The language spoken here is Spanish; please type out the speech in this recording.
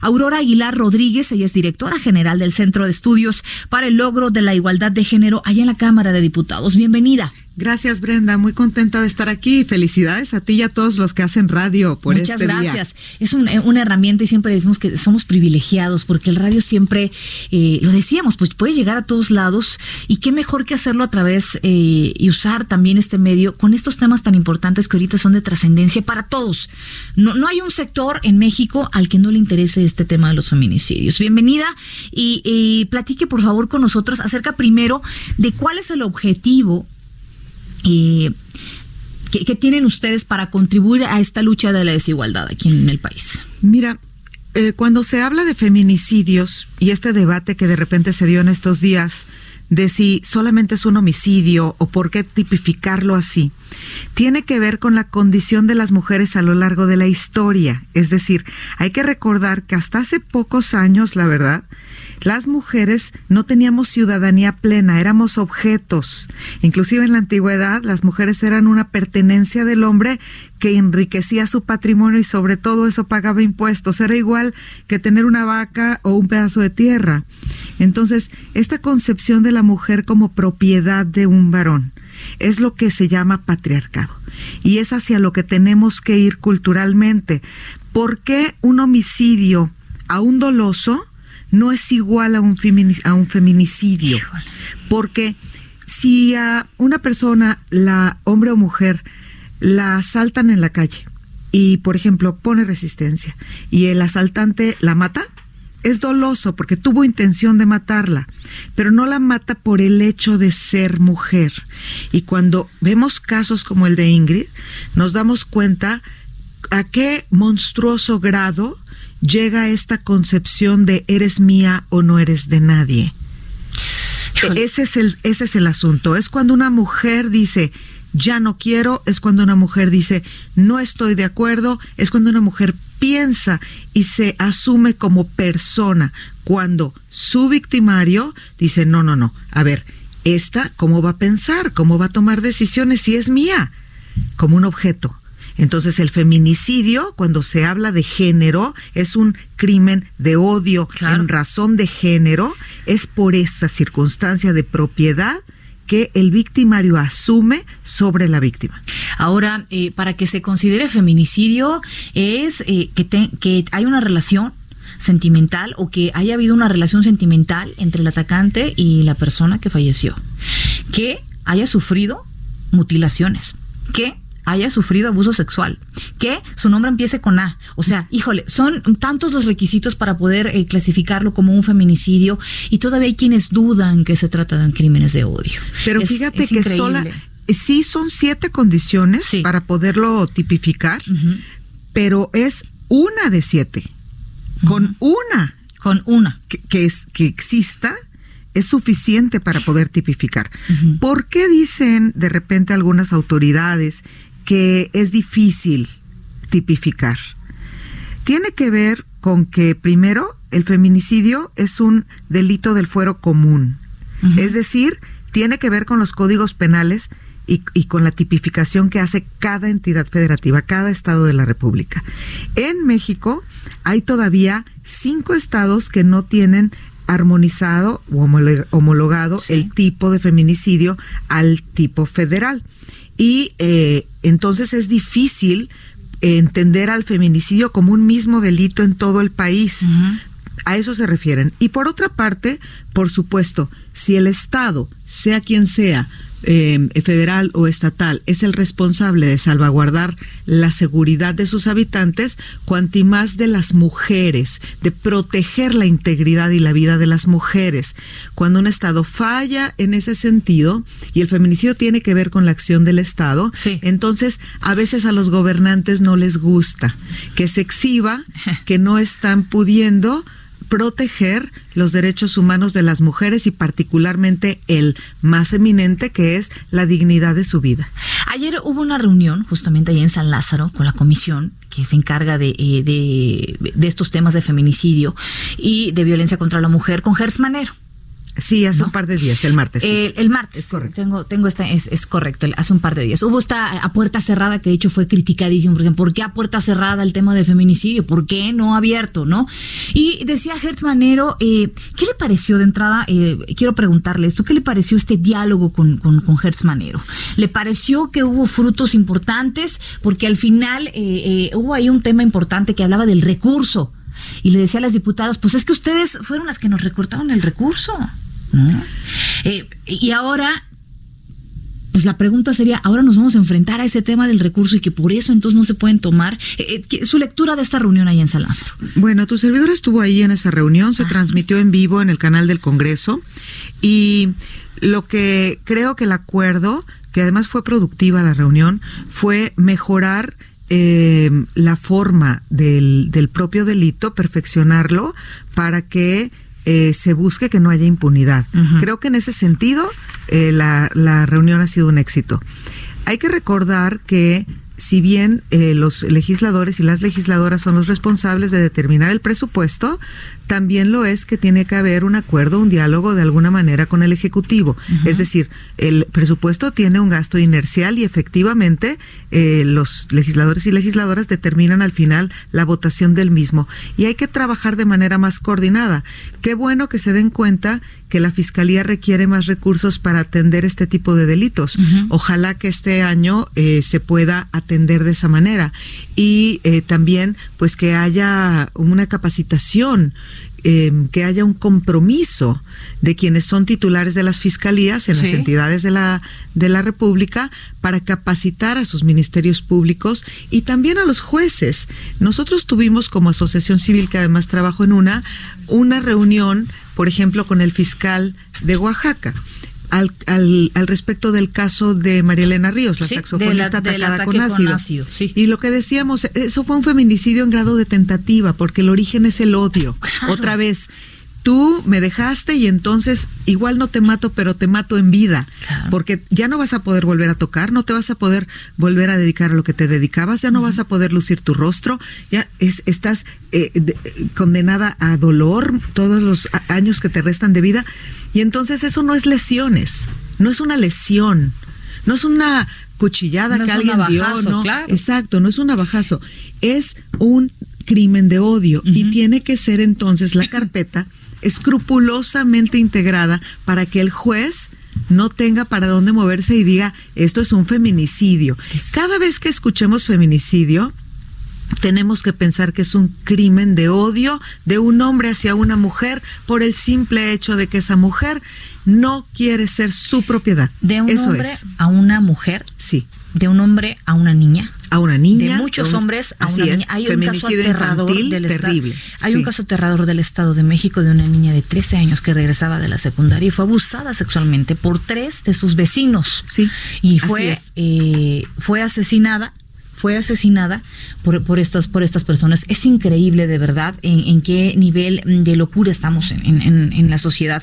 Aurora Aguilar Rodríguez, ella es directora general del Centro de Estudios para el Logro de la Igualdad de Género allá en la Cámara de Diputados. Bienvenida. Gracias, Brenda. Muy contenta de estar aquí. Felicidades a ti y a todos los que hacen radio por Muchas este gracias. Es una herramienta y siempre decimos que somos privilegiados porque el radio siempre, eh, lo decíamos, pues puede llegar a todos lados y qué mejor que hacerlo a través eh, y usar también este medio con estos temas tan importantes que ahorita son de trascendencia para todos. No, no hay un sector en México al que no le interese este tema de los feminicidios. Bienvenida y, y platique por favor con nosotros acerca primero de cuál es el objetivo eh, ¿qué, tienen ustedes para contribuir a esta lucha de la desigualdad aquí en el país? Mira, eh, cuando se habla de feminicidios y este debate que de repente se dio en estos días de si solamente es un homicidio o por qué tipificarlo así, tiene que ver con la condición de las mujeres a lo largo de la historia. Es decir, hay que recordar que hasta hace pocos años, la verdad, las mujeres no teníamos ciudadanía plena, éramos objetos. Inclusive en la antigüedad las mujeres eran una pertenencia del hombre que enriquecía su patrimonio y sobre todo eso pagaba impuestos. Era igual que tener una vaca o un pedazo de tierra. Entonces, esta concepción de la mujer como propiedad de un varón es lo que se llama patriarcado. Y es hacia lo que tenemos que ir culturalmente. ¿Por qué un homicidio a un doloso no es igual a un, a un feminicidio. Porque si a una persona, la hombre o mujer, la asaltan en la calle y, por ejemplo, pone resistencia y el asaltante la mata, es doloso porque tuvo intención de matarla, pero no la mata por el hecho de ser mujer. Y cuando vemos casos como el de Ingrid, nos damos cuenta a qué monstruoso grado llega esta concepción de eres mía o no eres de nadie. Ese es, el, ese es el asunto. Es cuando una mujer dice, ya no quiero, es cuando una mujer dice, no estoy de acuerdo, es cuando una mujer piensa y se asume como persona, cuando su victimario dice, no, no, no, a ver, esta, ¿cómo va a pensar? ¿Cómo va a tomar decisiones si es mía? Como un objeto. Entonces el feminicidio, cuando se habla de género, es un crimen de odio en razón de género, es por esa circunstancia de propiedad que el victimario asume sobre la víctima. Ahora, eh, para que se considere feminicidio es eh, que, que hay una relación sentimental o que haya habido una relación sentimental entre el atacante y la persona que falleció, que haya sufrido mutilaciones, que haya sufrido abuso sexual, que su nombre empiece con A. O sea, híjole, son tantos los requisitos para poder eh, clasificarlo como un feminicidio y todavía hay quienes dudan que se trata de crímenes de odio. Pero fíjate que sola, sí son siete condiciones para poderlo tipificar, pero es una de siete. Con una. Con una. Que, es, que exista es suficiente para poder tipificar. ¿Por qué dicen de repente algunas autoridades que es difícil tipificar. Tiene que ver con que, primero, el feminicidio es un delito del fuero común. Es decir, tiene que ver con los códigos penales y, y, con la tipificación que hace cada entidad federativa, cada estado de la República. En México hay todavía cinco estados que no tienen armonizado o homologado el tipo de feminicidio al tipo federal. Y eh, entonces es difícil entender al feminicidio como un mismo delito en todo el país. A eso se refieren. Y por otra parte, por supuesto, si el Estado, sea quien sea, eh, federal o estatal es el responsable de salvaguardar la seguridad de sus habitantes, cuanti más de las mujeres, de proteger la integridad y la vida de las mujeres. Cuando un Estado falla en ese sentido, y el feminicidio tiene que ver con la acción del Estado, entonces a veces a los gobernantes no les gusta que se exhiba que no están pudiendo proteger los derechos humanos de las mujeres y particularmente el más eminente que es la dignidad de su vida. Ayer hubo una reunión justamente ahí en San Lázaro con la comisión que se encarga de, eh, de, de estos temas de feminicidio y de violencia contra la mujer con Gertz Manero. Sí, hace un par de días, el martes. el martes. Es correcto. Tengo, tengo esta, es, es, correcto, hace un par de días. Hubo esta a puerta cerrada que de hecho fue criticadísimo, por ejemplo, ¿por qué a puerta cerrada el tema de feminicidio? ¿Por qué no abierto, no? Y decía Hertz Manero, eh, ¿qué le pareció de entrada? Eh, quiero preguntarle esto, ¿qué le pareció este diálogo con, con, con Hertz Manero? ¿Le pareció que hubo frutos importantes? Porque al final eh, eh, hubo ahí un tema importante que hablaba del recurso y le decía a las diputadas, pues es que ustedes fueron las que nos recortaron el recurso. Eh, y ahora, pues la pregunta sería, ahora nos vamos a enfrentar a ese tema del recurso y que por eso entonces no se pueden tomar. Eh, eh, su lectura de esta reunión ahí en San Lázaro. Bueno, tu servidor estuvo ahí en esa reunión, se transmitió en vivo en el canal del Congreso y lo que creo que el acuerdo, que además fue productiva la reunión, fue mejorar la forma del, del propio delito, perfeccionarlo para que eh, se busque que no haya impunidad. Creo que en ese sentido eh, la, la reunión ha sido un éxito. Hay que recordar que si bien eh, los legisladores y las legisladoras son los responsables de determinar el presupuesto, también lo es que tiene que haber un acuerdo, un diálogo de alguna manera con el Ejecutivo. Es decir, el presupuesto tiene un gasto inercial y efectivamente eh, los legisladores y legisladoras determinan al final la votación del mismo. Y hay que trabajar de manera más coordinada. Qué bueno que se den cuenta que la Fiscalía requiere más recursos para atender este tipo de delitos. Ojalá que este año eh, se pueda atender de esa manera. Y eh, también, pues, que haya una capacitación Em, que haya un compromiso de quienes son titulares de las fiscalías en las entidades de la, de la República para capacitar a sus ministerios públicos y también a los jueces. Nosotros tuvimos como asociación civil, que además trabajo en una, una reunión, por ejemplo, con el fiscal de Oaxaca al, al, al, respecto del caso de María Elena Ríos, la saxofonista atacada con ácido. Y lo que decíamos, eso fue un feminicidio en grado de tentativa, porque el origen es el odio. Otra vez, tú me dejaste y entonces igual no te mato, pero te mato en vida, porque ya no vas a poder volver a tocar, no te vas a poder volver a dedicar a lo que te dedicabas, ya no vas a poder lucir tu rostro, ya es, estás eh, condenada a dolor todos los años que te restan de vida. Y entonces eso no es lesiones, no es una lesión, no es una cuchillada que alguien dio, no, exacto, no es un navajazo, es un crimen de odio y tiene que ser entonces la carpeta escrupulosamente integrada para que el juez no tenga para dónde moverse y diga esto es un feminicidio. Cada vez que escuchemos feminicidio, tenemos que pensar que es un crimen de odio de un hombre hacia una mujer por el simple hecho de que esa mujer no quiere ser su propiedad. De un hombre a una mujer. Sí. De un hombre a una niña. A una niña. De muchos hombres a una niña. Hay un caso aterrador del terrible. Hay un caso aterrador del Estado de México de una niña de 13 años que regresaba de la secundaria y fue abusada sexualmente por tres de sus vecinos. Sí. Y fue, eh, fue asesinada fue asesinada por, por, estas, por estas personas. Es increíble de verdad en, en qué nivel de locura estamos en, en, en la sociedad.